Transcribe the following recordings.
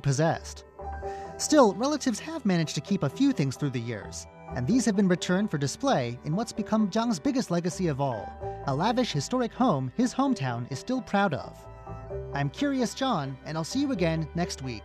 possessed. Still, relatives have managed to keep a few things through the years, and these have been returned for display in what's become Zhang's biggest legacy of all a lavish historic home his hometown is still proud of. I'm Curious John, and I'll see you again next week.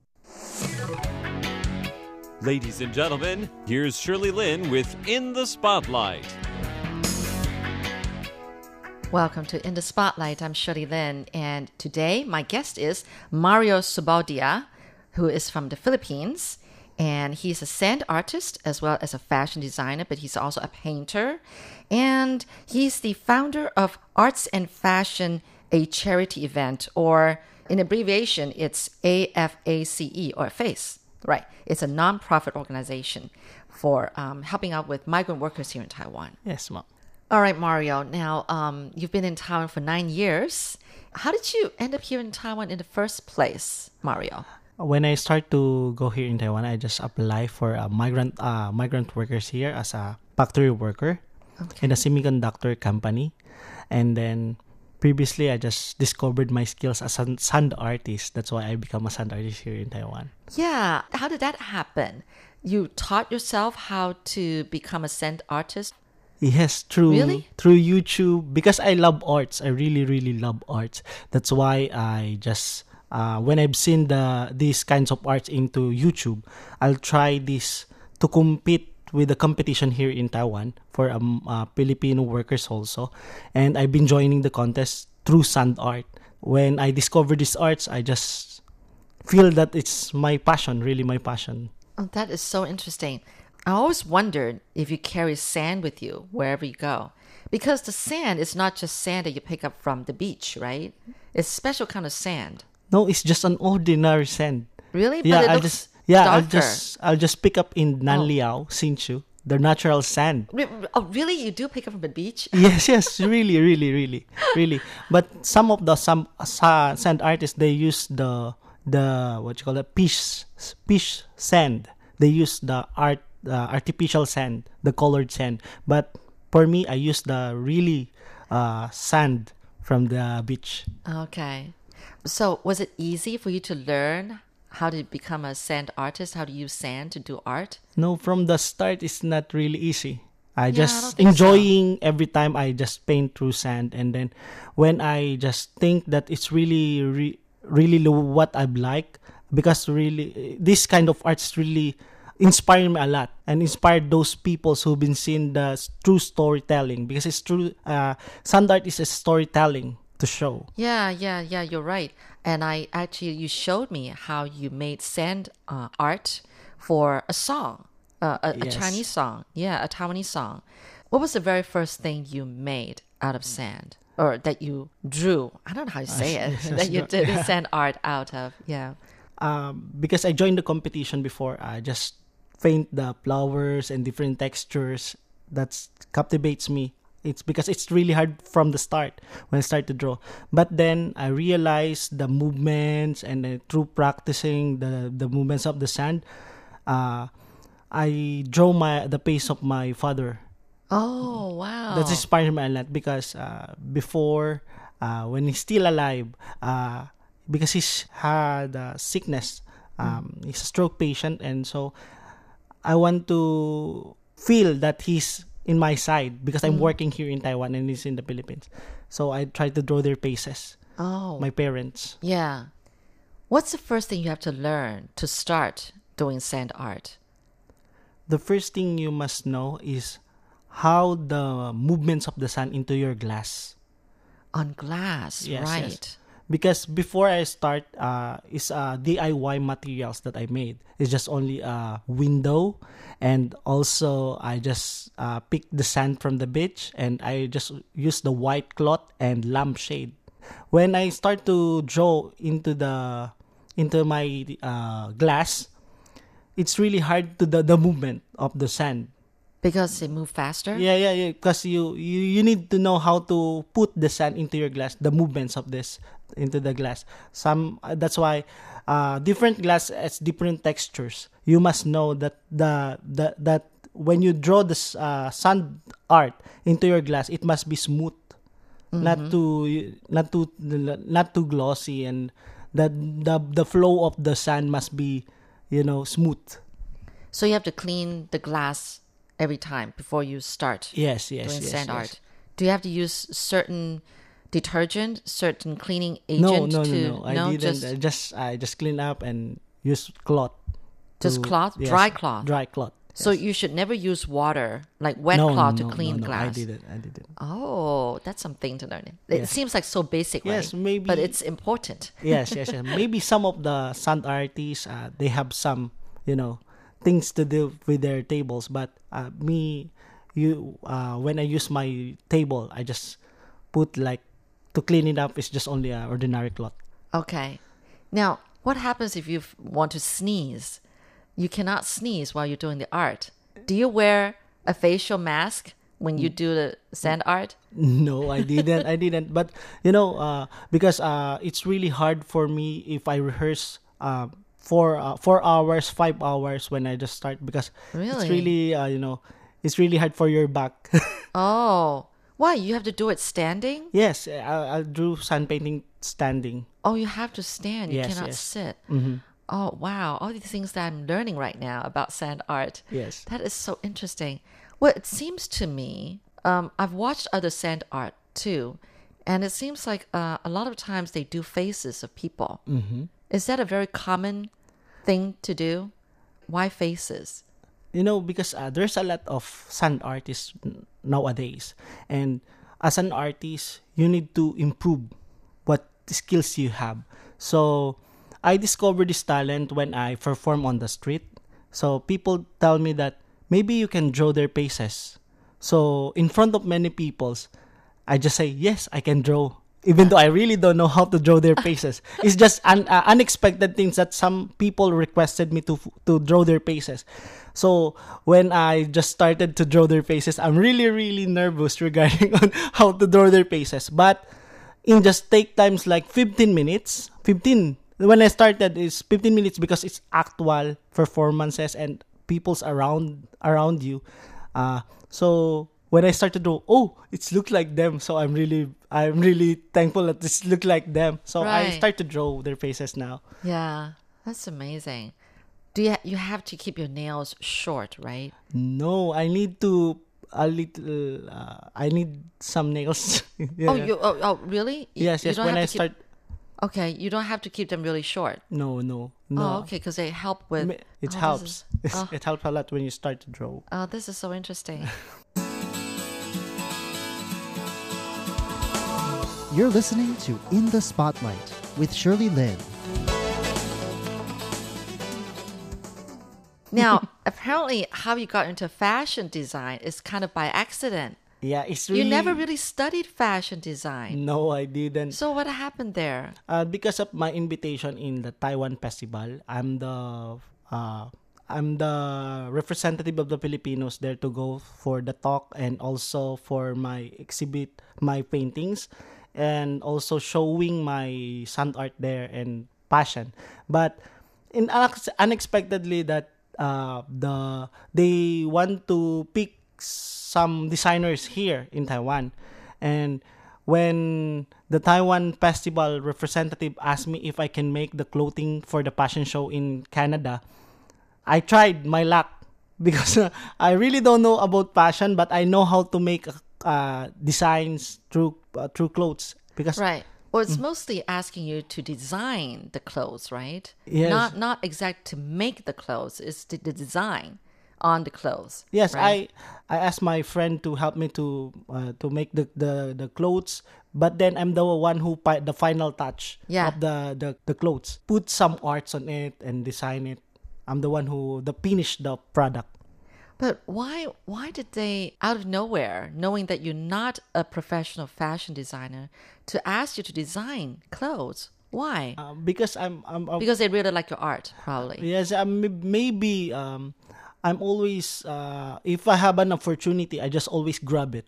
Ladies and gentlemen, here's Shirley Lin with In the Spotlight. Welcome to In the Spotlight. I'm Shirley Lin, and today my guest is Mario Subaldia, who is from the Philippines. And he's a sand artist as well as a fashion designer, but he's also a painter. And he's the founder of Arts and Fashion, a charity event, or in abbreviation, it's AFACE or FACE. Right. It's a non-profit organization for um, helping out with migrant workers here in Taiwan. Yes, ma'am. All right, Mario. Now, um, you've been in Taiwan for nine years. How did you end up here in Taiwan in the first place, Mario? When I start to go here in Taiwan, I just apply for a migrant uh, migrant workers here as a factory worker in a semiconductor company, and then previously I just discovered my skills as a sand artist. That's why I become a sand artist here in Taiwan. Yeah. How did that happen? You taught yourself how to become a sand artist? Yes, through Really? through YouTube because I love arts. I really really love arts. That's why I just uh, when I've seen the these kinds of arts into YouTube, I'll try this to compete with the competition here in Taiwan for um, uh, Filipino workers also, and I've been joining the contest through sand art. When I discovered these arts, I just feel that it's my passion, really my passion. Oh, that is so interesting. I always wondered if you carry sand with you wherever you go. Because the sand is not just sand that you pick up from the beach, right? It's special kind of sand. No, it's just an ordinary sand. Really? yeah, but it I'll looks just yeah, I'll. Oh. just I'll just pick up in Nanliao, Hsinchu, the natural sand. Oh, really? You do pick up from the beach? yes, yes, really, really, really, really. But some of the some sa- sand artists they use the the what you call it fish fish sand. They use the art uh, artificial sand, the colored sand. But for me, I use the really uh, sand from the beach. Okay. So, was it easy for you to learn how to become a sand artist? How to use sand to do art? No, from the start, it's not really easy. I Yeah, I just so. enjoying every time I just paint through sand, and then when I just think that it's really, re- really what I like, because really this kind of arts really inspired me a lot and inspired those people who've been seeing the true storytelling because it's true. Uh, sand art is a storytelling to show. Yeah, yeah, yeah, you're right. And I actually, you showed me how you made sand uh, art for a song, uh, a, a Chinese song. Yeah, a Taiwanese song. What was the very first thing you made out of sand? Or that you drew? I don't know how you say it. that you did yeah. sand art out of. Yeah. um, because I joined the competition before, I just paint the flowers and different textures. That captivates me. It's because it's really hard from the start when I start to draw. But then I realized the movements and then through practicing the the movements of the sand, uh, I draw my the pace of my father. Oh, wow. That inspired me a lot because uh, before, uh, when he's still alive, uh, because he's had a sickness, um, he's a stroke patient, and so I want to feel that he's in my side because I'm mm. working here in Taiwan and he's in the Philippines. So I try to draw their faces, oh, my parents. yeah. What's the first thing you have to learn to start doing sand art? The first thing you must know is how the movements of the sun into your glass. On glass, Yes, right. yes. Because before I start, uh, is uh, DIY materials that I made. It's just only a window, and also I just uh, picked the sand from the beach, and I just use the white cloth and lampshade. When I start to draw into the into my uh, glass, it's really hard to the, the movement of the sand Because it moves faster? yeah, yeah, yeah. Because you, you you need to know how to put the sand into your glass, the movements of this into the glass. Some that's why uh, different glass has different textures. You must know that the the that when you draw this uh, sand art into your glass, it must be smooth, not too not too not too glossy, and that the the flow of the sand must be, you know, smooth. So you have to clean the glass every time before you start Yes, yes, doing yes. sand yes. art. Do you have to use certain detergent, certain cleaning agent no, no, to no. I didn't. just I just I just clean up and use cloth. Just to- cloth? Dry cloth? Dry cloth. so you should never use water like wet no, cloth no, to clean no, no, glass. I didn't. I didn't. Oh, that's something to learn. It Yes. seems like so basic, right? Yes, maybe- But it's important. yes, yes, yes. Maybe some of the sand artists, uh, they have some, you know, things to do with their tables. But uh, me, you, uh, when I use my table, I just put like to clean it up. It's just only a ordinary cloth. Okay. Now, what happens if you want to sneeze? You cannot sneeze while you're doing the art. Do you wear a facial mask when Mm. you do the sand art? No, I didn't. I didn't. But you know, uh, because uh, it's really hard for me if I rehearse uh, four uh, four hours, five hours when I just start because Really? it's really uh, you know it's really hard for your back. Oh, why? You have to do it standing? yes, I, I'll do sand painting standing. Oh, you have to stand. You Yes, cannot yes. sit. Mm-hmm. Oh, wow. All these things that I'm learning right now about sand art. Yes. That is so interesting. Well, it seems to me, um, I've watched other sand art too, and it seems like uh, a lot of times they do faces of people. Mm-hmm. Is that a very common thing to do? Why faces? you know because uh, there's a lot of sand artists nowadays. And as an artist you need to improve what skills you have. So i discovered this talent when i perform on the street. So people tell me that maybe you can draw their faces. So in front of many peoples i just say yes i can draw even though i really don't know how to draw their faces it's just un- uh, unexpected things that some people requested me to to draw their faces so when I just started to draw their faces, I'm really really nervous regarding on how to draw their faces. But in just take times like 15 minutes, 15 when I started is 15 minutes because it's actual performances and people's around around you. Uh, so when I started to oh, it's looked like them. So I'm really I'm really thankful that this look like them. So I start to draw their faces now. Yeah, that's amazing. Do you ha- you have to keep your nails short, right? No, I need to a little. Uh, I need some nails. yeah. Oh, you oh, oh really? You- yes, yes. When I keep- start, Okay, you don't have to keep them really short. no, no, no. Oh, okay, because they help with. It oh, helps. is- oh. It helps a lot when you start to draw. Oh, this is so interesting. You're listening to In the Spotlight with Shirley Lin. now, apparently, how you got into fashion design is kind of by accident. Yeah, it's really. You never really studied fashion design. No, I didn't. So what happened there? Uh, because of my invitation in the Taiwan Festival, I'm the uh, I'm the representative of the Filipinos there to go for the talk and also for my exhibit my paintings and also showing my sand art there and passion. But in unex- unexpectedly that uh, the they want to pick some designers here in Taiwan and when the Taiwan festival representative asked me if I can make the clothing for the passion show in Canada, I tried my luck because I really don't know about passion, but I know how to make uh, designs through uh, through clothes because Right. Well, Mm. it's mostly asking you to design the clothes, right? Yes. Not not exact to make the clothes. It's the, the design on the clothes. Yes, right? I I asked my friend to help me to uh, to make the, the the clothes but then I'm the one who pi- the final touch Yeah. of the, the the clothes. Put some arts on it and design it. I'm the one who the finish the product. But why why did they out of nowhere, knowing that you're not a professional fashion designer, to ask you to design clothes? Why? Uh, because I'm I'm, I'm because they really like your art, probably. Yes, um, maybe um, I'm always uh, if I have an opportunity, I just always grab it.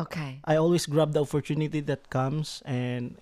Okay. I always grab the opportunity that comes, and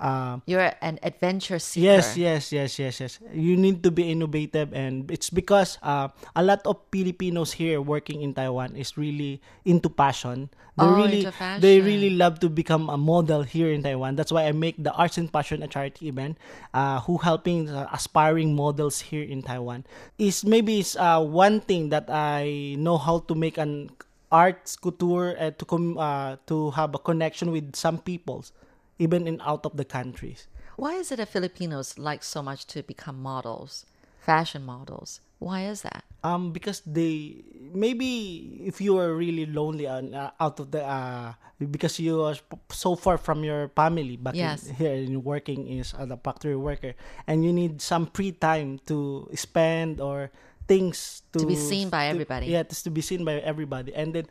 um, You're an adventure seeker. yes, yes, yes, yes, yes. You need to be innovative, and it's because uh, a lot of Filipinos here working in Taiwan is really into passion. They Oh, really, into fashion. they really love to become a model here in Taiwan. That's why I make the Arts and Passion a charity event, uh, who helping aspiring models here in Taiwan. Is maybe is uh, one thing that I know how to make an arts couture uh, to com- uh, to have a connection with some peoples, even in out of the countries. Why is it that Filipinos like so much to become models, fashion models? Why is that? Um, because they maybe if you are really lonely and uh, out of the uh, because you are so far from your family back Yes. in, here in working is as a factory worker and you need some free time to spend or things to, To be seen by to- everybody. Yeah, just to be seen by everybody, and then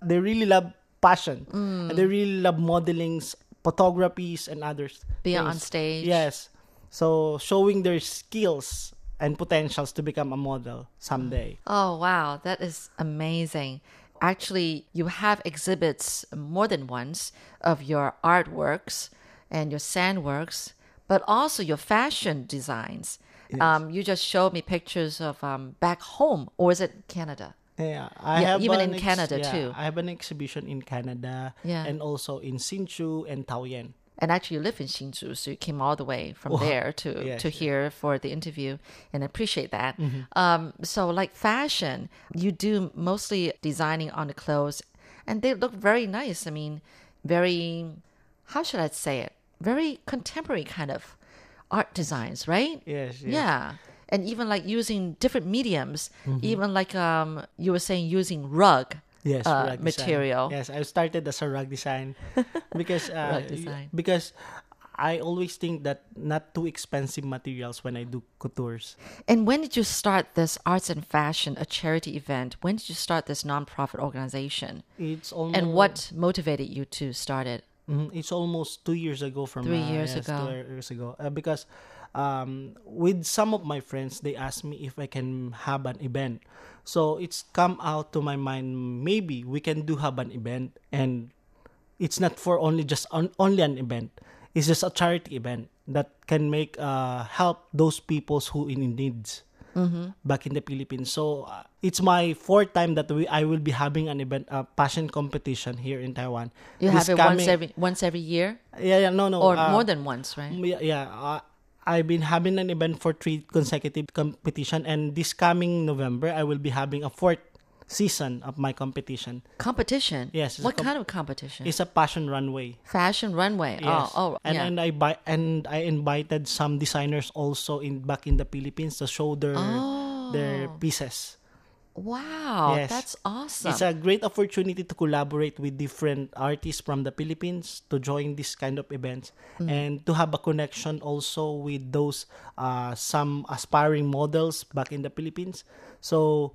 they really love passion Mm. and they really love modelings, photographies, and others. Being on stage. Yes, so showing their skills and potentials to become a model someday. Oh, wow. That is amazing. Actually, you have exhibits more than once of your artworks and your sandworks, but also your fashion designs. Um, you just showed me pictures of um, back home, or is it Canada? Yeah, I Yeah, have even in Canada, yeah, too. I have an exhibition in Canada Yeah. and also in Hsinchu and Taoyuan. And actually, you live in Hsinchu, so you came all the way from there to Yes, Mm-hmm. to here for the interview, and I appreciate that. Um, so, like fashion, you do mostly designing on the clothes, and they look very nice. I mean, very, how should I say it? Very contemporary kind of art designs, right? Yes, yes. Yeah. And even like using different mediums, Mm-hmm. even like um, you were saying using rug. Yes, uh, rug design. material. Yes, I started as a rug design because uh, Rug design. because I always think that not too expensive materials when I do coutures. And when did you start this arts and fashion, a charity event? When did you start this nonprofit organization? It's almost And what motivated you to start it? Mhm, It's almost two years ago from Three uh, years yes, ago. Two years ago, uh, because um, with some of my friends, they asked me if I can have an event. So it's come out to my mind. Maybe we can do have an event, and it's not for only just on, only an event. It's just a charity event that can make uh, help those peoples who in needs. Mm-hmm. Back in the Philippines, so uh, it's my fourth time that we I will be having an event, a passion competition here in Taiwan. You This have it once every once every year, yeah, yeah, no, no. or uh, more than once, right? yeah, yeah. I've been having an event for three consecutive competition, and this coming November, I will be having a fourth season of my competition. Competition. Yes, What a com- kind of competition? It's a fashion runway. Fashion runway. Oh, yes. Oh, oh, and yeah. and I buy and I invited some designers also in back in the Philippines to show their oh. their pieces. Wow, Yes. that's awesome. It's a great opportunity to collaborate with different artists from the Philippines to join this kind of events Mm. and to have a connection also with those uh, some aspiring models back in the Philippines. So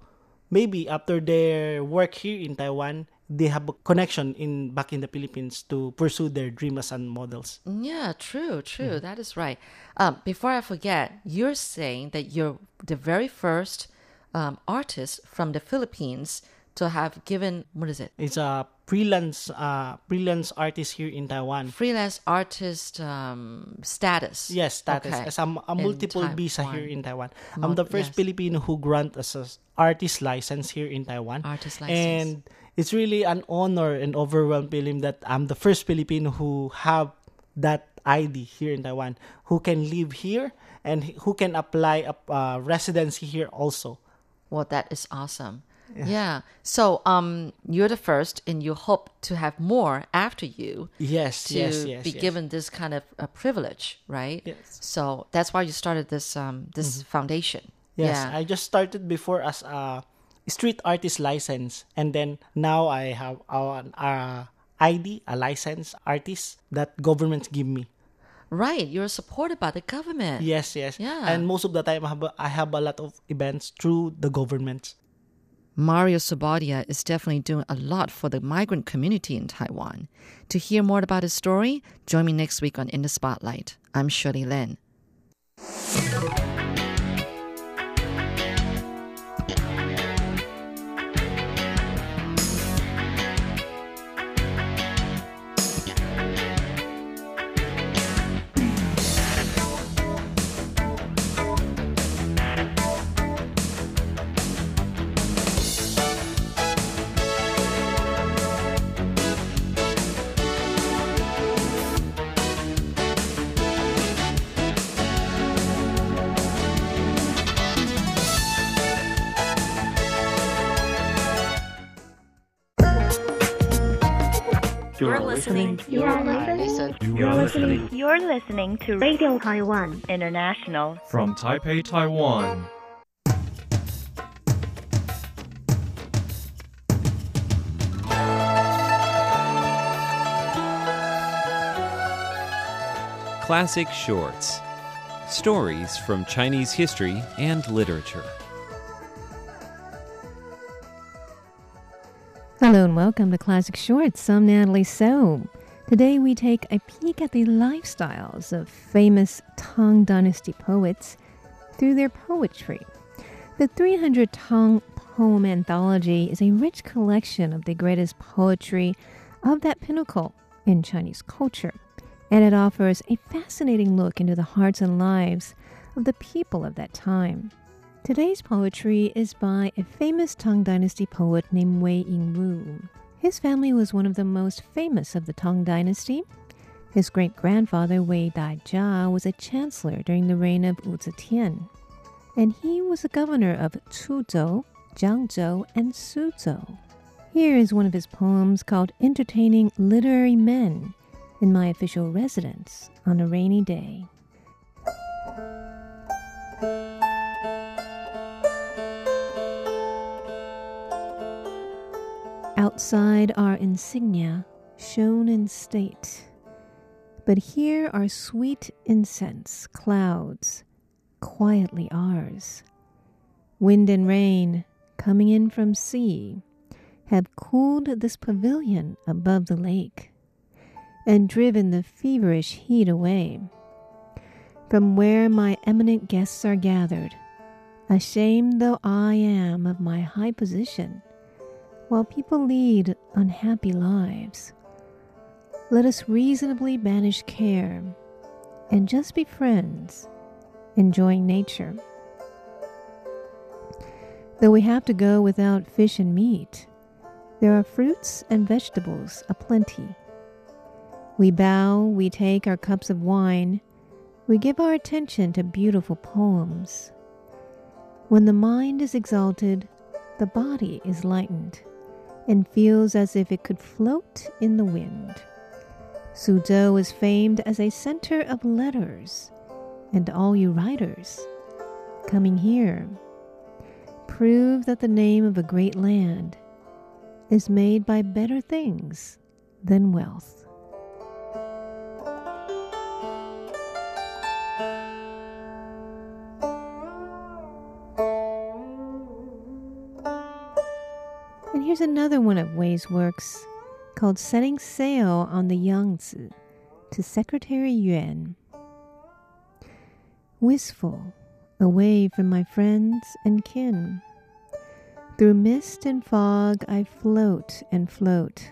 maybe after their work here in Taiwan, they have a connection in back in the Philippines to pursue their dream as an models. Yeah, true, true. Mm-hmm. That is right. Um, before I forget, you're saying that you're the very first um, artist from the Philippines to have given what is it? It's a freelance uh, freelance artist here in Taiwan. Freelance artist um, status. Yes, status Okay. as a, a multiple visa here in Taiwan. Mul- I'm the first yes. Filipino who grant us a artist license here in Taiwan. Artist license. And it's really an honor and overwhelmed feeling that I'm the first Filipino who have that ID here in Taiwan, who can live here and who can apply a uh, residency here also. Well, that is awesome. Yeah. So, um, you're the first, and you hope to have more after you Yes, to yes, yes. be yes. given this kind of a privilege, right? Yes. Mm-hmm. So that's why you started this um this foundation. Yes, Yeah. I just started before as a street artist license, and then now I have uh, uh, ID, a license artist that government give me. Right, you're supported by the government. Yes, yes. Yeah. And most of the time, I have a, I have a lot of events through the government. Mario Sabadia is definitely doing a lot for the migrant community in Taiwan. To hear more about his story, join me next week on In the Spotlight. I'm Shirley Lin. You're listening. You are listening. You are listening You're listening to Radio Taiwan International. from Taipei, Taiwan. Classic Shorts Stories from Chinese history and literature. Hello and welcome to Classic Shorts. I'm Natalie So. Today we take a peek at the lifestyles of famous Tang Dynasty poets through their poetry. The 300 Tang Poem Anthology is a rich collection of the greatest poetry of that pinnacle in Chinese culture, and it offers a fascinating look into the hearts and lives of the people of that time. Today's poetry is by a famous Tang Dynasty poet named Wei Yingwu. His family was one of the most famous of the Tang Dynasty. His great grandfather Wei Daijia was a chancellor during the reign of Wu Zetian, and he was the governor of Chuzhou, Jiangzhou, and Suzhou. Here is one of his poems called Entertaining Literary Men in My Official Residence on a Rainy Day. Outside are insignia shown in state, but here are sweet incense clouds, quietly ours. Wind and rain, coming in from sea, have cooled this pavilion above the lake and driven the feverish heat away. From where my eminent guests are gathered, ashamed though I am of my high position, while people lead unhappy lives. Let us reasonably banish care and just be friends, enjoying nature. Though we have to go without fish and meat, there are fruits and vegetables aplenty. We bow, we take our cups of wine, we give our attention to beautiful poems. When the mind is exalted, the body is lightened and feels as if it could float in the wind. Suzhou is famed as a center of letters, and all you writers coming here prove that the name of a great land is made by better things than wealth. And here's another one of Wei's works called Setting Sail on the Yangtze to Secretary Yuan. Wistful, away from my friends and kin. Through mist and fog I float and float,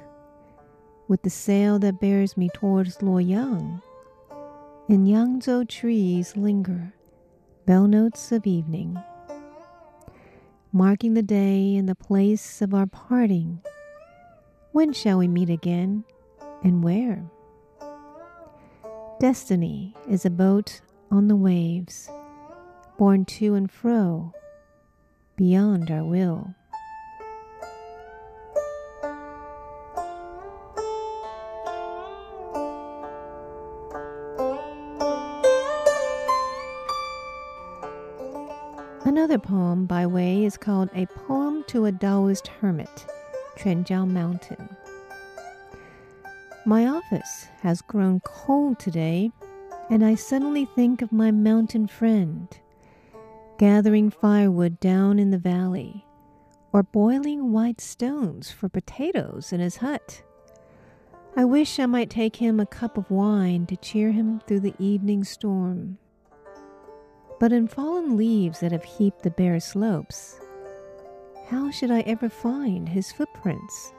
with the sail that bears me towards Luoyang. In Yangzhou trees linger bell notes of evening marking the day and the place of our parting. When shall we meet again and where? Destiny is a boat on the waves, borne to and fro beyond our will. Another poem by Wei is called A Poem to a Taoist Hermit, Quanjiao Mountain. My office has grown cold today, and I suddenly think of my mountain friend gathering firewood down in the valley or boiling white stones for potatoes in his hut. I wish I might take him a cup of wine to cheer him through the evening storm. But in fallen leaves that have heaped the bare slopes, how should I ever find his footprints?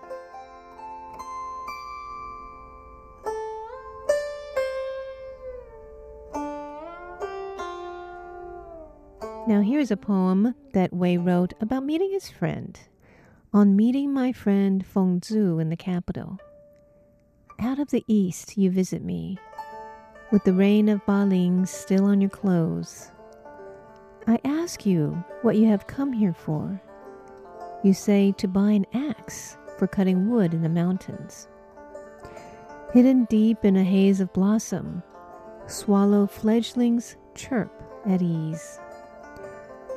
Now, here's a poem that Wei wrote about meeting his friend. On meeting my friend Feng Zhu in the capital. Out of the east you visit me, with the rain of Ba Ling still on your clothes. I ask you what you have come here for. You say to buy an axe for cutting wood in the mountains. Hidden deep in a haze of blossom, swallow fledglings chirp at ease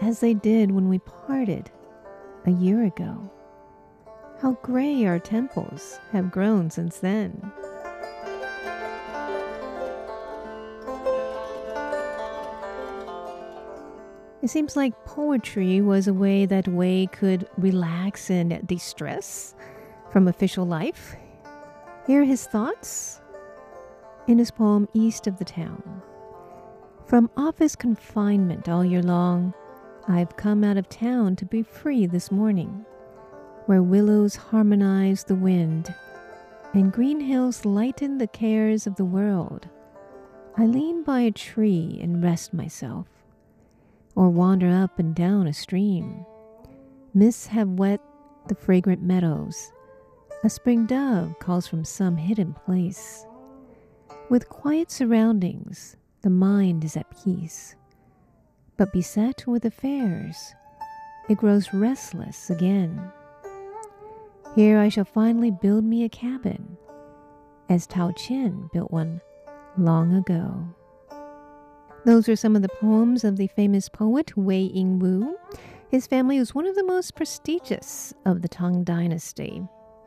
as they did when we parted a year ago. How gray our temples have grown since then. It seems like poetry was a way that Wei could relax and de stress from official life. Here are his thoughts in his poem East of the Town. From office confinement all year long, I've come out of town to be free this morning, where willows harmonize the wind and green hills lighten the cares of the world. I lean by a tree and rest myself, or wander up and down a stream. Mists have wet the fragrant meadows. A spring dove calls from some hidden place. With quiet surroundings, the mind is at peace but beset with affairs, it grows restless again. Here I shall finally build me a cabin, as Tao Qian built one long ago. Those are some of the poems of the famous poet Wei Yingwu. His family was one of the most prestigious of the Tang Dynasty.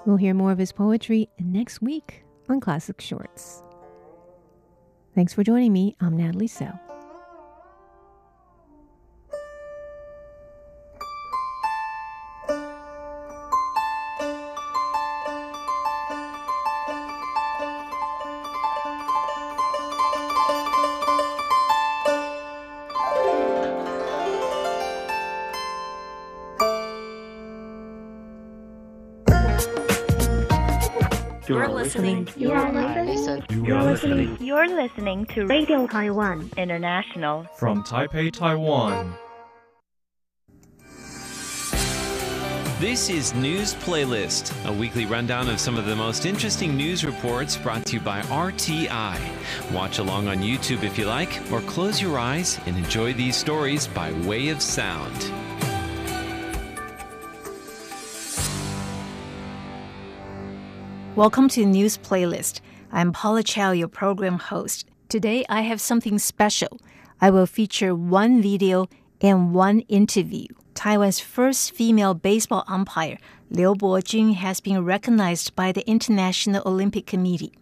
We'll hear more of his poetry next week on Classic Shorts. Thanks for joining me. I'm Natalie So. Listening. You're listening to Radio Taiwan International. From Taipei, Taiwan. This is News Playlist, a weekly rundown of some of the most interesting news reports brought to you by RTI. Watch along on YouTube if you like, or close your eyes and enjoy these stories by way of sound. Welcome to News Playlist. I'm Paula Chow, your program host. Today I have something special. I will feature one video and one interview. Taiwan's first female baseball umpire, Liu Bojun, has been recognized by the International Olympic Committee.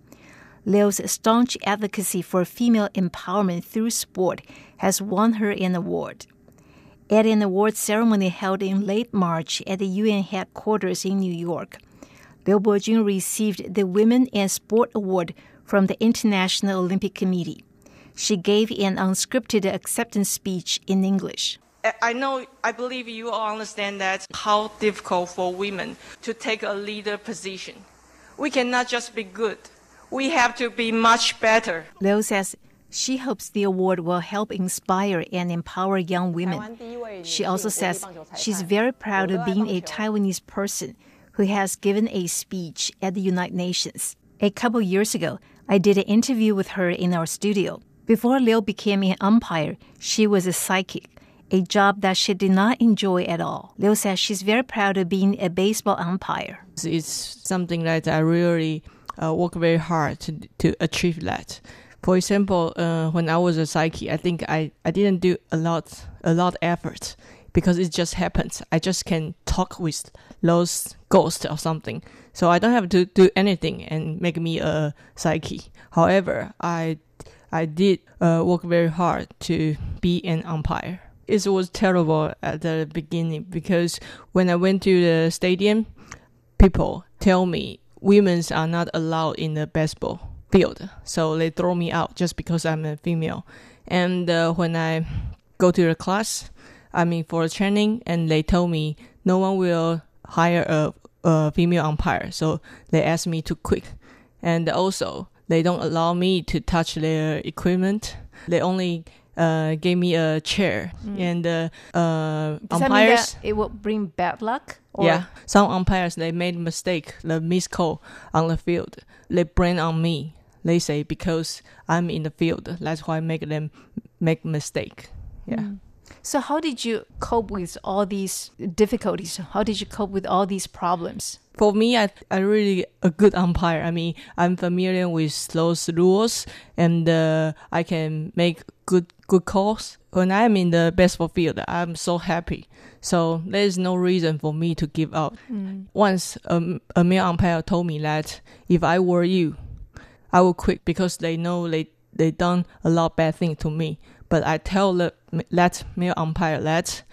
Liu's staunch advocacy for female empowerment through sport has won her an award. At an award ceremony held in late March at the UN headquarters in New York, Liu Bojun received the Women in Sport Award from the International Olympic Committee. She gave an unscripted acceptance speech in English. I know, I believe you all understand that how difficult for women to take a leader position. We cannot just be good. We have to be much better. Liu says she hopes the award will help inspire and empower young women. She also says she's very proud of being a Taiwanese person who has given a speech at the United Nations. A couple years ago, I did an interview with her in our studio. Before Liu became an umpire, she was a psychic, a job that she did not enjoy at all. Liu says she's very proud of being a baseball umpire. It's something that I really uh, work very hard to, to achieve that. For example, uh, when I was a psychic, I think I, I didn't do a lot a lot effort because it just happens. I just can talk with those ghosts or something. So I don't have to do anything and make me a psyche. However, I I did uh, work very hard to be an umpire. It was terrible at the beginning because when I went to the stadium, people tell me women are not allowed in the baseball field, so they throw me out just because I'm a female. And uh, when I go to the class, I mean for training, and they told me no one will hire a, a female umpire, so they asked me to quit. And also, they don't allow me to touch their equipment. They only uh, gave me a chair Mm. and uh, uh, Does that mean umpires. it will bring bad luck? Or Yeah, some umpires they made mistake, the miss call on the field. They blame on me. They say because I'm in the field, that's why I make them make mistake. Yeah. Mm. So how did you cope with all these difficulties? How did you cope with all these problems? For me, I I really a good umpire. I mean, I'm familiar with those rules, and uh, I can make good good calls. When I'm in the baseball field, I'm so happy. So there is no reason for me to give up. Mm. Once a, a male umpire told me that if I were you, I would quit because they know they they done a lot bad thing to me. But I tell the, that male umpire that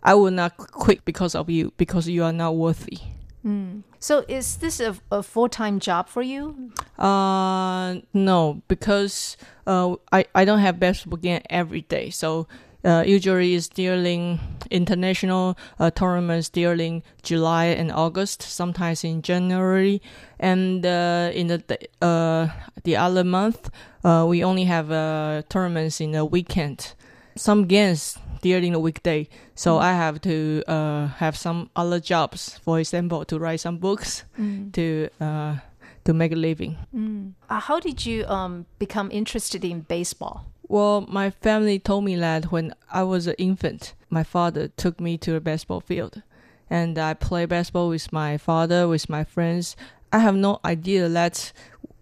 I will not quit because of you because you are not worthy. Mm. So is this a, a full time job for you? Uh, no, because uh, I I don't have basketball game every day, so. Uh, usually it's during international uh, tournaments during July and August, sometimes in January, and uh, in the uh, the other month uh, we only have uh, tournaments in the weekend. Some games during the weekday, so I have to uh, have some other jobs. For example, to write some books, Mm. to uh, to make a living. Mm. Uh, how did you um, become interested in baseball? Well, my family told me that when I was an infant, my father took me to a baseball field, and I play baseball with my father, with my friends. I have no idea that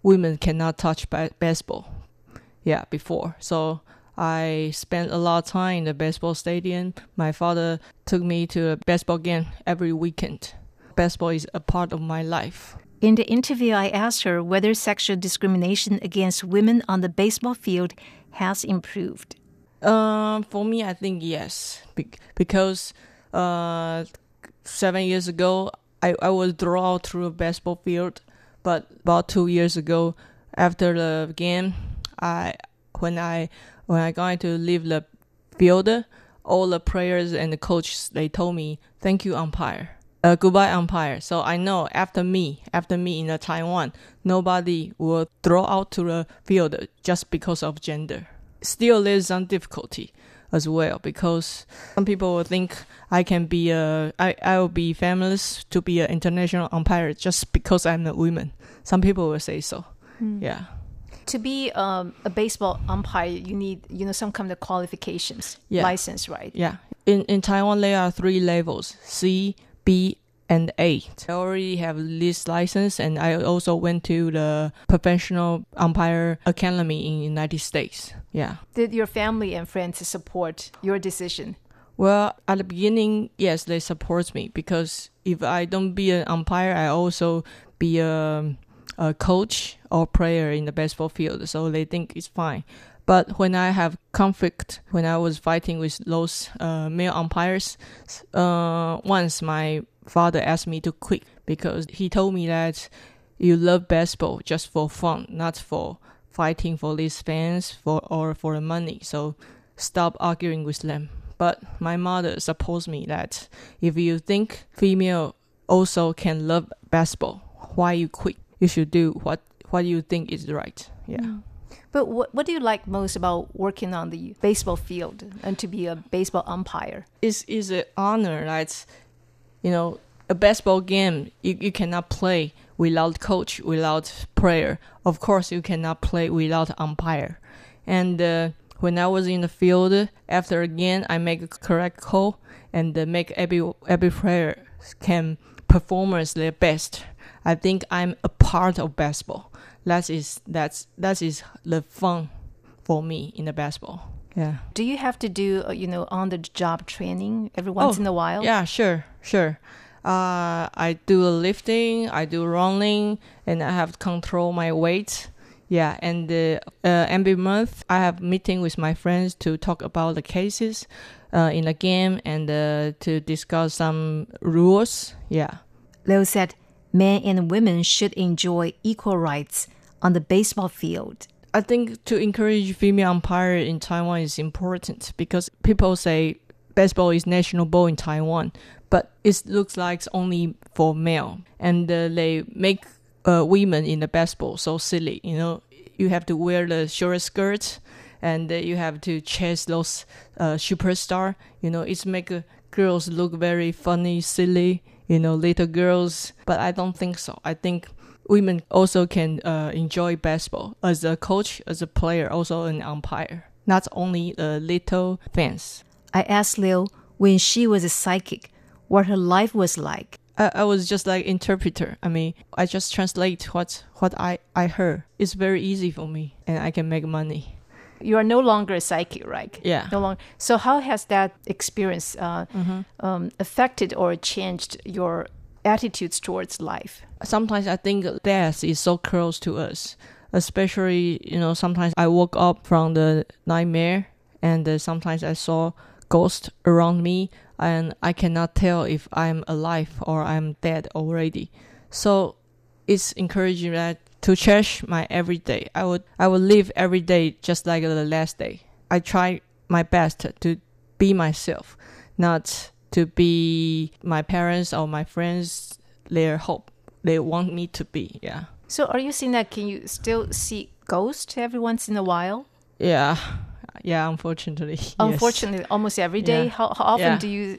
women cannot touch ba- baseball. Yeah, before. So I spent a lot of time in the baseball stadium. My father took me to a baseball game every weekend. Baseball is a part of my life. In the interview, I asked her whether sexual discrimination against women on the baseball field has improved. Um, for me, I think yes, Be- because uh, seven years ago, I I was drawn out through a baseball field, but about two years ago, after the game, I when I when I going to leave the field, all the players and the coaches they told me thank you umpire. Uh, goodbye umpire. So I know after me, after me in the Taiwan, nobody will throw out to the field just because of gender. Still, there's some difficulty as well because some people will think I can be a I I will be famous to be an international umpire just because I'm a woman. Some people will say so. Mm. Yeah. To be um, a baseball umpire, you need you know some kind of qualifications, Yeah. license, right? Yeah. In in Taiwan there are three levels C, B, and A. I already have this license and I also went to the professional umpire academy in United States. Yeah. Did your family and friends support your decision? Well, at the beginning, yes, they support me because if I don't be an umpire, I also be a, a coach or player in the baseball field. So they think it's fine. But when I have conflict, when I was fighting with those uh, male umpires, uh, once my father asked me to quit because he told me that you love baseball just for fun, not for fighting for these fans for or for the money. So stop arguing with them. But my mother supports me that if you think female also can love baseball, why you quit? You should do what what you think is right. Yeah. Mm. But what what do you like most about working on the baseball field and to be a baseball umpire? It's is an honor that you know a baseball game you, you cannot play without coach without player. Of course you cannot play without umpire. And uh, when I was in the field after a game, I make a correct call and uh, make every every player can performance their best. I think I'm a part of basketball. That is that's that is the fun for me in the basketball. Yeah. Do you have to do uh, you know on the job training every once Oh, in a while? Yeah, sure, sure. Uh, I do lifting, I do running, and I have to control my weight. Yeah, and uh, uh, every month I have meeting with my friends to talk about the cases uh, in the game and uh, to discuss some rules. Yeah. Leo said men and women should enjoy equal rights on the baseball field. I think to encourage female umpire in Taiwan is important because people say baseball is national ball in Taiwan, but it looks like it's only for male, and uh, they make uh, women in the baseball so silly. You know, you have to wear the short skirt, and uh, you have to chase those uh, superstar. You know, it's make girls look very funny, silly. You know, little girls. But I don't think so. I think women also can uh, enjoy baseball as a coach, as a player, also an umpire, not only uh, little fans. I asked Leo when she was a psychic what her life was like. I, I was just like interpreter. I mean, I just translate what what I, I heard. It's very easy for me, and I can make money. You are no longer a psychic, right? Yeah. No longer. So how has that experience uh, um, affected or changed your attitudes towards life? Sometimes I think death is so close to us, especially you know. Sometimes I woke up from the nightmare, and uh, sometimes I saw ghosts around me, and I cannot tell if I'm alive or I'm dead already. So it's encouraging that to cherish my everyday. I would I would live every day just like the last day. I try my best to be myself, not to be my parents or my friends their hope. They want me to be. Yeah. So are you seeing that can you still see ghosts every once in a while? Yeah. Yeah, unfortunately. yes. Unfortunately, almost every day. Yeah. How, how often Yeah. do you?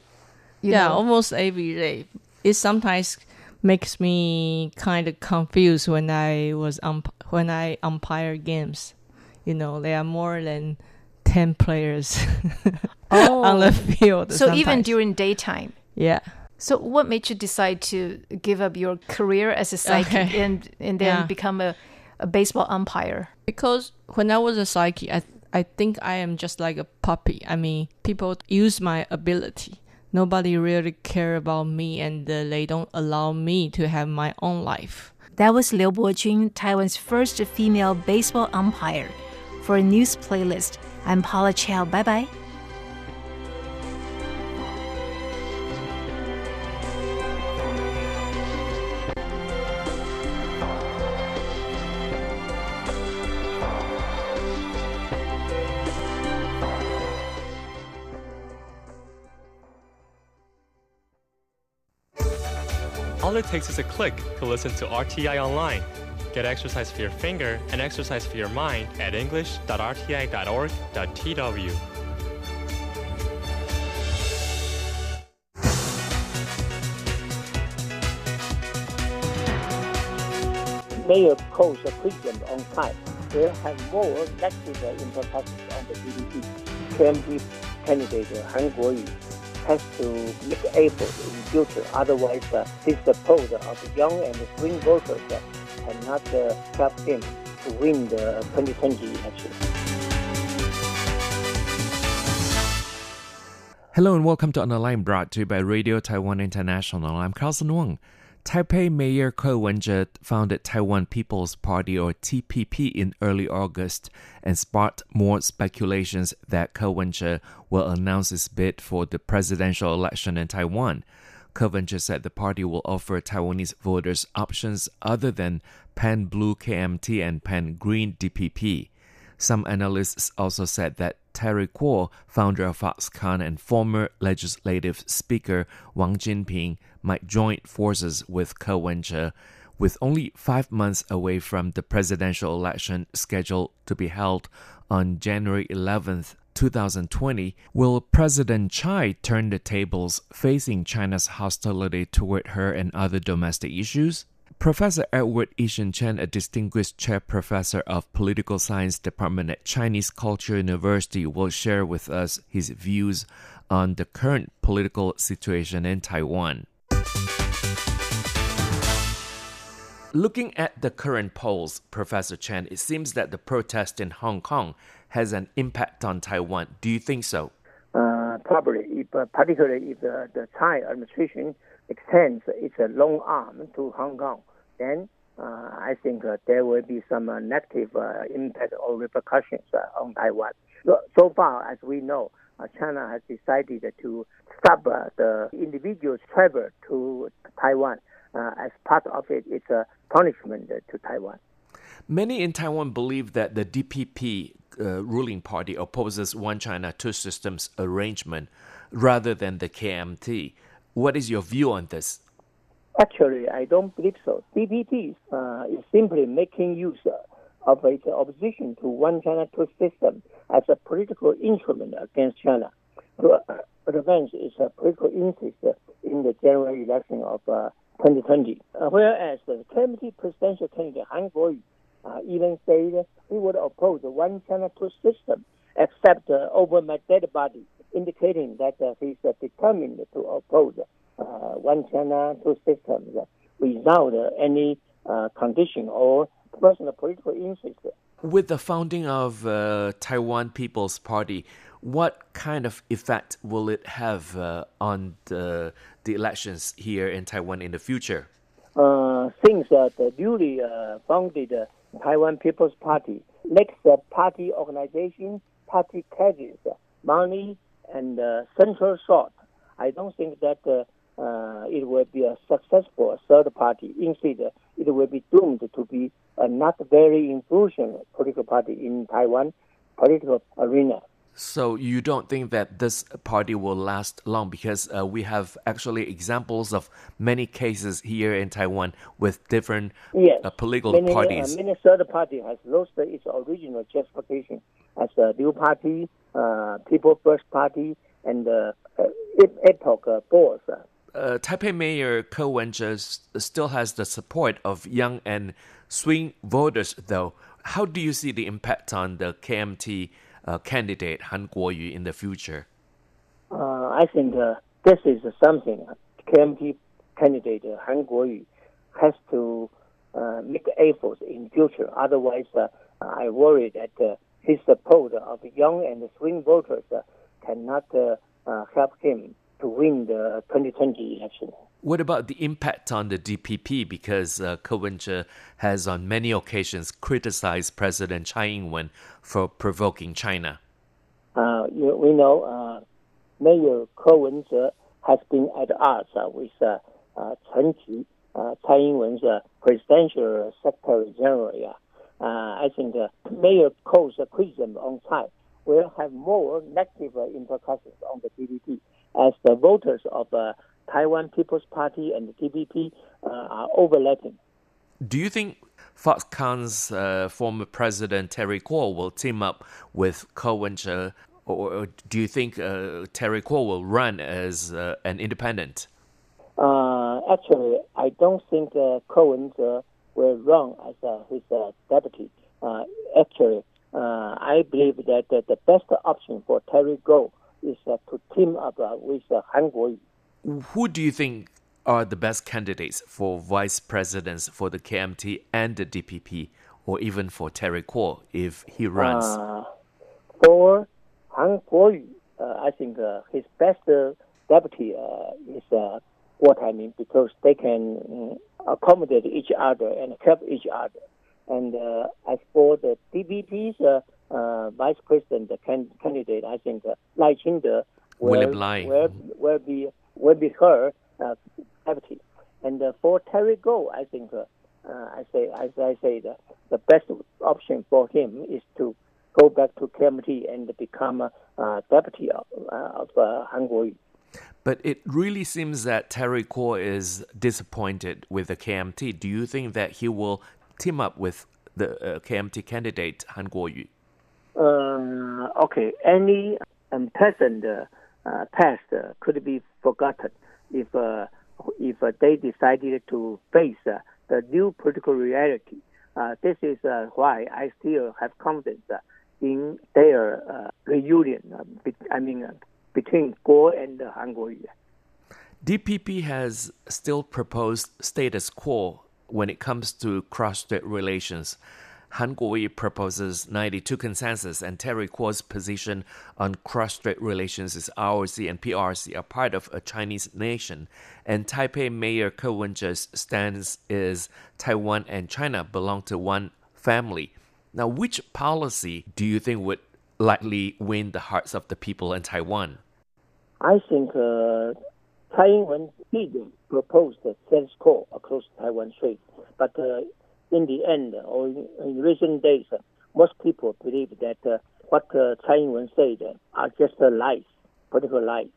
you yeah, know- almost every day. It sometimes makes me kind of confused when I was ump- when I umpire games. You know, there are more than ten players oh. on the field. So even during daytime. yeah, So what made you decide to give up your career as a psychic Okay. and and then Yeah. become a, a baseball umpire? because when I was a psychic, I I think I am just like a puppy. I mean, people use my ability. Nobody really care about me, and they don't allow me to have my own life. That was Liu Bojun, Taiwan's first female baseball umpire. For a news playlist, I'm Paula Chow. Bye bye. All it takes is a click to listen to RTI online. Get exercise for your finger and exercise for your mind at english.rti.org.tw. mayor calls a president on time will have more negative implications on the GDP. KMT candidate uh, Han Kuo-yu has to make effort in future. Otherwise, uh, his support of young and swing voters uh, cannot uh, help him to win the 2020 election. Hello and welcome to Online brought to you by Radio Taiwan International. I'm Carlson Wong. Taipei Mayor Ko Wen-je founded Taiwan People's Party or TPP in early August and sparked more speculations that Ko Wen-je will announce his bid for the presidential election in Taiwan. Ko Wen-je said the party will offer Taiwanese voters options other than Pan Blue KMT and Pan Green DPP. Some analysts also said that Terry Gou, founder of Foxconn and former legislative speaker Wang Jinping, might join forces with Ko Wen-je, with only five months away from the presidential election scheduled to be held on January 11th, 2020. Will President Tsai turn the tables facing China's hostility toward her and other domestic issues? Professor Edward I-hsin Chen, a distinguished chair professor of political science department at Chinese Culture University, will share with us his views on the current political situation in Taiwan. Looking at the current polls, Professor Chen, it seems that the protest in Hong Kong has an impact on Taiwan. Do you think so? Uh, probably, if, uh, particularly if the, the Tsai administration extends its uh, long arm to Hong Kong, then uh, I think uh, there will be some uh, negative impact or repercussions on Taiwan. So, so, far as we know, China has decided to stop the individuals' travel to Taiwan as part of it. It's punishment to Taiwan. Many in Taiwan believe that the DPP uh, ruling party opposes one China, two systems arrangement rather than the KMT. What is your view on this? Actually, I don't believe so. DPP uh, is simply making use of its opposition to one China, two system as a political instrument against China to uh, advance its uh, political interest in the general election of uh, 2020. Uh, whereas the KMT presidential candidate Han Kuo-yu uh, even said he would oppose the one China, two system except over my dead body, indicating that he's determined to oppose uh, one China, two systems without any uh, condition or personal political interest. With the founding of uh, Taiwan People's Party, what kind of effect will it have uh, on the, the elections here in Taiwan in the future? Uh, since uh, the newly founded Taiwan People's Party makes the party organization, party cadres, money, and central thought, I don't think that uh, it will be a successful third party. Instead, it will be doomed to be a not very influential political party in Taiwan political arena. So you don't think that this party will last long because uh, we have actually examples of many cases here in Taiwan with different yes. uh, political many, parties. Uh, many third party has lost its original justification as a new party, uh, People First Party, and uh, Epoch uh, Board uh, Taipei Mayor Ko Wen-je still has the support of young and swing voters, though. How do you see the impact on the KMT uh, candidate Han Kuo-yu in the future? Uh, I think uh, this is something KMT candidate Han Kuo-yu has to uh, make efforts in future. Otherwise, uh, I worry that his support of young and swing voters cannot help him to win the 2020 election. What about the impact on the DPP? Because uh, has on many occasions criticized President Tsai Ing-wen for provoking China. Uh, you, we know uh, Mayor Ko Wen-je has been at odds uh, with uh, uh, Chen Qi, uh, Tsai Ing-wen's uh, presidential secretary general. Yeah. Uh, I think uh, Mayor Ko's criticism on Tsai will have more negative implications on the DPP as the voters of uh, Taiwan People's Party and the DPP uh, are overlapping. Do you think Foxconn's uh, former president Terry Gou will team up with Ko Wen-je, or do you think uh, Terry Gou will run as uh, an independent? Uh, actually, I don't think uh, Ko Wen-je will run as his deputy. actually, I believe that the best option for Terry Gou is uh, to team up uh, with uh. Who do you think are the best candidates for vice presidents for the KMT and the DPP, or even for Terry Gou if he runs? Uh, for Han Kuo-yu, uh, I think uh, his best deputy is what I mean because they can accommodate each other and help each other. And as for the DPP's uh, vice president can, candidate, I think uh, Lai Ching-te will, William Lai. will, will be will be her uh, deputy. And uh, for Terry Gou, I think uh, uh, I say as I say the, the best option for him is to go back to KMT and become a uh, deputy of, uh, of uh, Han Kuo-yu. But it really seems that Terry Gou is disappointed with the KMT. Do you think that he will team up with the uh, KMT candidate Han Kuo-yu? Uh, okay, any unpleasant uh, past could be forgotten if uh, if they decided to face the new political reality. this is why I still have confidence in their reunion. I mean, between Kuo and Kuo-yu. DPP has still proposed status quo when it comes to cross-strait relations. Han Kuo-yu proposes 92 consensus and Terry Gou's position on cross-strait relations is ROC and PRC are part of a Chinese nation, and Taipei Mayor Ko Wen-je's stance is Taiwan and China belong to one family. Now, which policy do you think would likely win the hearts of the people in Taiwan? I think uh, Taiwan did propose the status quo across Taiwan Strait, but uh, in the end, or in, recent days, uh, most people believe that uh, what uh, Tsai Ing-wen said are just uh, lies, political lies.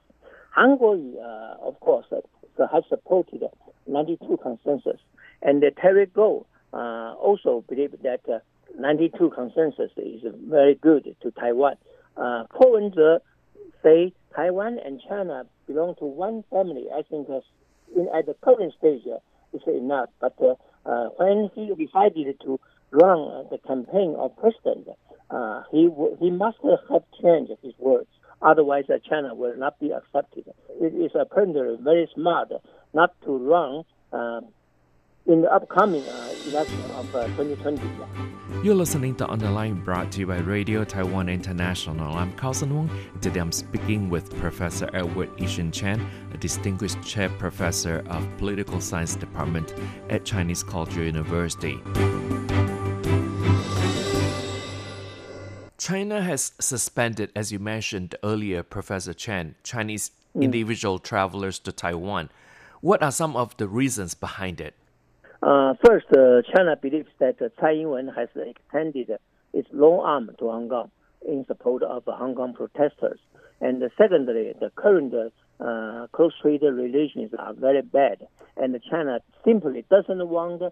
Uh, of course, uh, has supported 92 consensus, and uh, Terry Gou uh, also believe that uh, 92 consensus is very good to Taiwan. Uh, Ko Wen-je say Taiwan and China belong to one family. I think uh, in, at the current stage uh, is enough, but uh, uh, when he decided to run the campaign of president, uh, he w- he must have changed his words. Otherwise, China will not be accepted. It is apparently very smart not to run uh, in the upcoming uh, election of uh, 2020. You're listening to On the Line brought to you by Radio Taiwan International. I'm Carlson Wong. Today I'm speaking with Professor Edward I-hsin Chen, a distinguished chair professor of Political Science Department at Chinese Culture University. China has suspended, as you mentioned earlier, Professor Chen, Chinese individual travelers to Taiwan. What are some of the reasons behind it? Uh, first, uh, China believes that uh, Tsai Ing-wen has extended its long arm to Hong Kong in support of Hong Kong protesters. And secondly, the current uh, cross-strait relations are very bad, and China simply doesn't want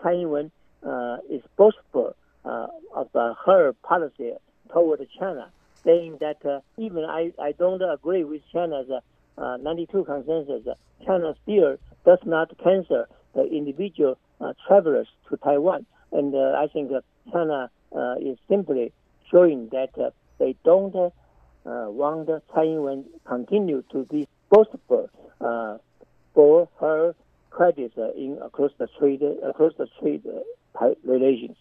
Tsai Ing-wen uh, is boastful uh, of her policy toward China, saying that even I, I don't agree with China's uh, 92 consensus, China still does not cancel the individual uh, travelers to Taiwan. And uh, I think uh, China uh, is simply showing that uh, they don't uh, want Tsai Ing-wen continue to be boastful uh, for her credit uh, in across the trade across the trade uh, relations.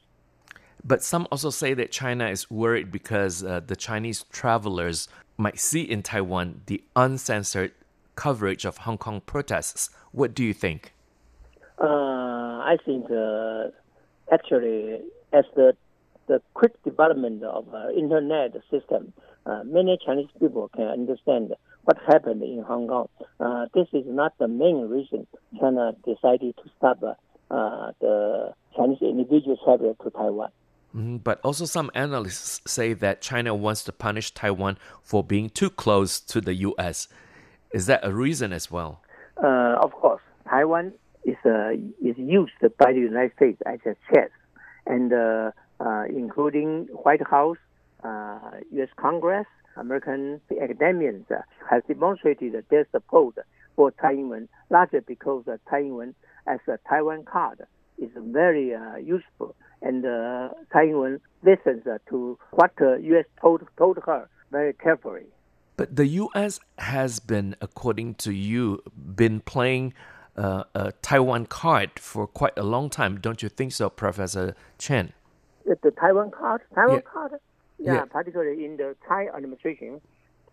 But some also say that China is worried because uh, the Chinese travelers might see in Taiwan the uncensored coverage of Hong Kong protests. What do you think? Uh, I think uh, actually, as the the quick development of uh, internet system, uh, many Chinese people can understand what happened in Hong Kong. Uh, this is not the main reason China decided to stop uh, the Chinese individual travel to Taiwan. Mhm, But also, some analysts say that China wants to punish Taiwan for being too close to the U.S. Is that a reason as well? Uh, of course, Taiwan is uh, is used by the United States as a chess, and uh, uh, including White House, U.S. Congress, American academics has demonstrated their support for Taiwan, largely because Tsai as a Taiwan card is very uh, useful, and uh, Tsai Ing-wen listens uh, to what uh, U.S. told told her very carefully. But the U.S. has been, according to you, been playing uh, a Taiwan card for quite a long time. Don't you think so, Professor Chen? The, the Taiwan card, Taiwan Yeah. card, yeah, Yeah. particularly in the Tsai administration,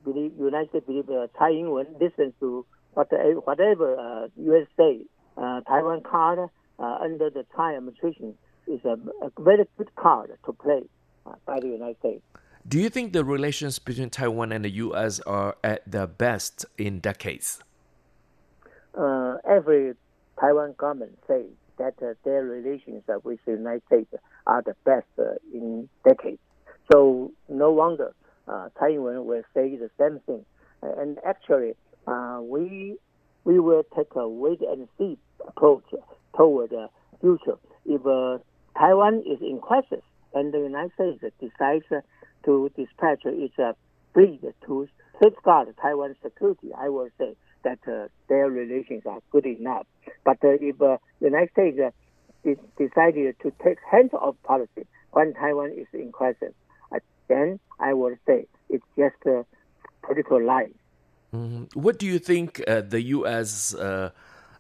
believe United States believe uh, Tsai Ing-wen listens to whatever, whatever uh, U.S. say. Uh, Taiwan card uh, under the Tsai administration is a, a very good card to play uh, by the United States. Do you think the relations between Taiwan and the U.S. are at their best in decades? Uh, every Taiwan government says that uh, their relations with the United States are the best uh, in decades. So no wonder uh, Taiwan will say the same thing. And actually, uh, we we will take a wait and see approach toward the future. If uh, Taiwan is in crisis and the United States decides to dispatch its fleet to safeguard Taiwan's security, I will say that uh, their relations are good enough. But uh, if uh, the United States uh, de- decided to take hands-off policy when Taiwan is in crisis, uh, then I will say it's just a political lie. Mhm. What do you think uh, the U.S. Uh,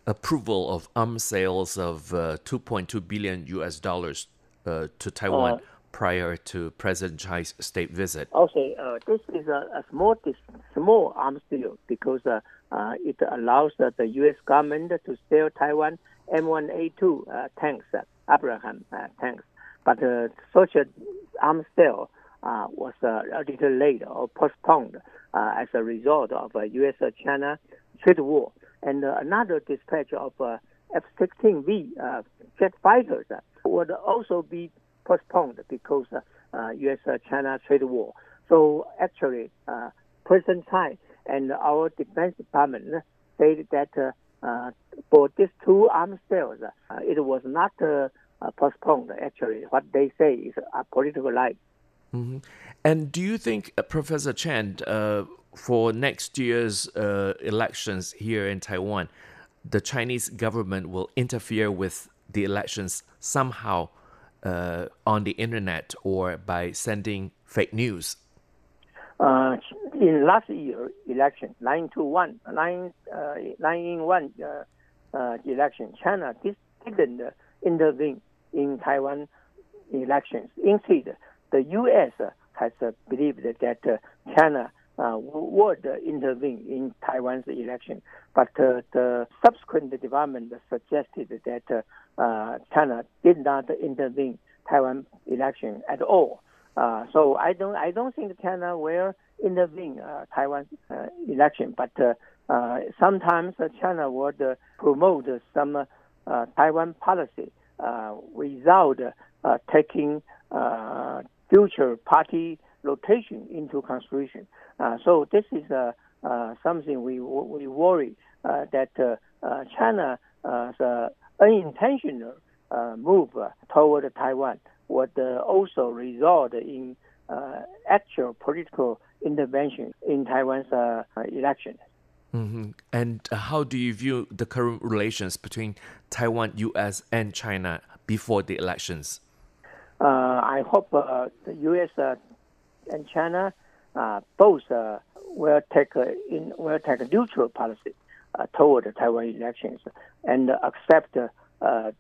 approval of arms sales of uh, 2.2 billion U.S. dollars uh, to Taiwan prior to President Tsai's state visit? Okay, uh, this is a, a small dis- small arms deal because uh, it allows uh, the U.S. government to sell Taiwan M1A2 uh, tanks, uh, Abraham uh, tanks. But uh, such an arms sale was a little late or postponed as a result of uh, U.S.-China trade war. And another dispatch of uh, F-16V uh, jet fighters would also be postponed because U.S.-China trade war. So actually, President Tsai and our Defense Department said that uh, uh, for these two arms sales, uh, it was not uh, postponed. Actually, what they say is a political lie. hmm And do you think, uh, Professor Chen, uh, for next year's uh, elections here in Taiwan, the Chinese government will interfere with the elections somehow uh, on the internet or by sending fake news? Uh, in last year election, nine to one, nine, uh, nine in one uh, uh, election, China didn't intervene in Taiwan elections. Instead, the U.S. has believed that China uh, would intervene in Taiwan's election, but uh, the subsequent development suggested that uh, China did not intervene Taiwan election at all. So I don't I don't think China will intervene uh, Taiwan uh, election, but uh, uh, sometimes China would uh, promote some uh, Taiwan policy uh, without uh, taking future party rotation into consideration. So this is something we we worry that China's unintentional move toward Taiwan would also result in actual political intervention in Taiwan's uh, election. hmm And uh, how do you view the current relations between Taiwan, U.S., and China before the elections? Uh, I hope uh, the U.S. Uh, and China uh, both uh, will take a, in will take a neutral policy uh, toward the Taiwan elections and accept uh,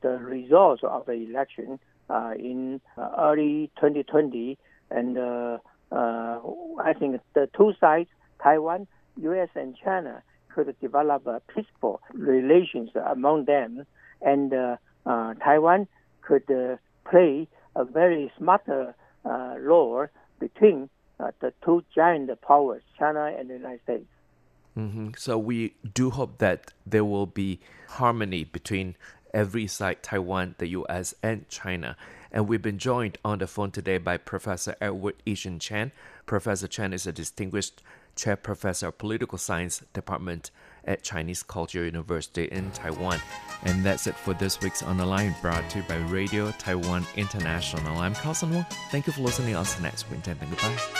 the results of the election uh, in uh, early 2020. And uh, uh, I think the two sides, Taiwan, U.S. and China, could develop uh, peaceful relations among them, and uh, uh, Taiwan could uh, play a very smart uh, uh, role between uh, the two giant powers, China and the United States. hmm So we do hope that there will be harmony between every side, Taiwan, the U.S., and China. And we've been joined on the phone today by Professor Edward I-hsin Chan. Professor Chan is a distinguished chair professor of political science department at Chinese Culture University in Taiwan. And that's it for this week's On the Line, brought to you by Radio Taiwan International. I'm Carlson Wong. Thank you for listening. I'll next week. And goodbye.